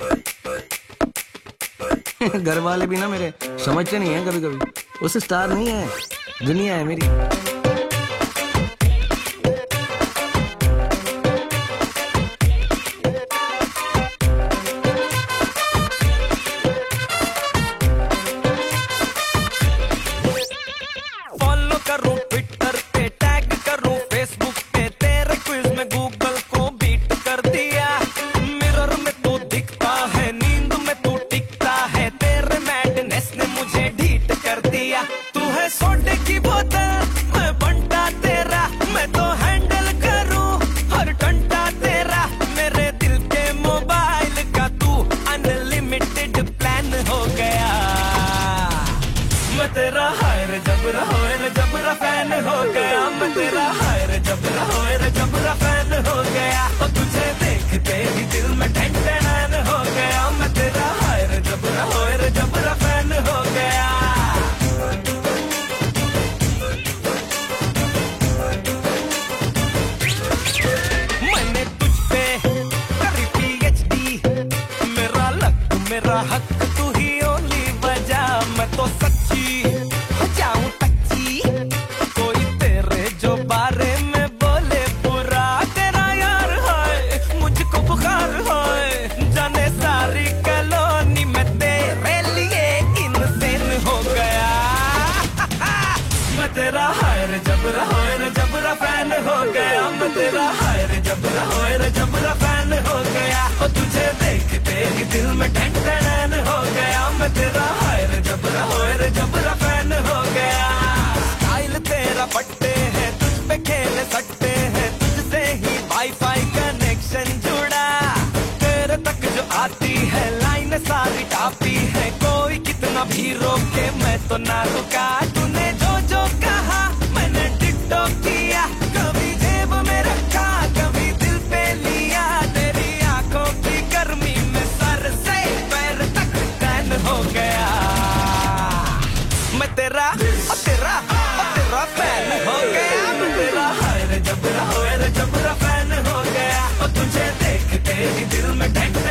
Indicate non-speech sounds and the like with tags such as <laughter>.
<laughs> घर वाले भी ना मेरे समझते नहीं है कभी कभी उसे स्टार नहीं है। दुनिया है मेरी। सोडे की बोतल, मैं बंटा तेरा, मैं तो हैंडल करूँ और टंटा तेरा, मेरे दिल के मोबाइल का तू अनलिमिटेड प्लान हो गया। मैं तेरा हायर जबरा होयर जबरा फ़ैन हो गया, मैं तेरा हक तू ही ओली बजा, मैं तो सच्ची। जाऊँ तच्ची, कोई तेरे जो बारे में बोले, बुरा तेरा यार है, मुझको बुखार है। जाने सारी कलोनी में तेरे लिए इनसेन हो गया। मैं तेरा हायर जबरा हायर जबरा फ़ैन हो गया। मैं तेरा हायर जबरा हायर जबरा फ़ैन हो गया। और जबरा फ़ैन हो गया। स्टाइल तेरा पट्टे है, तुझ पे खेल सकते हैं, तुझसे ही वाईफाई कनेक्शन जुड़ा। तेरे तक जो आती है लाइन सारी टापी है। कोई कितना भी रोके, मैं तो ना रुका। तूने जो दिल में ढक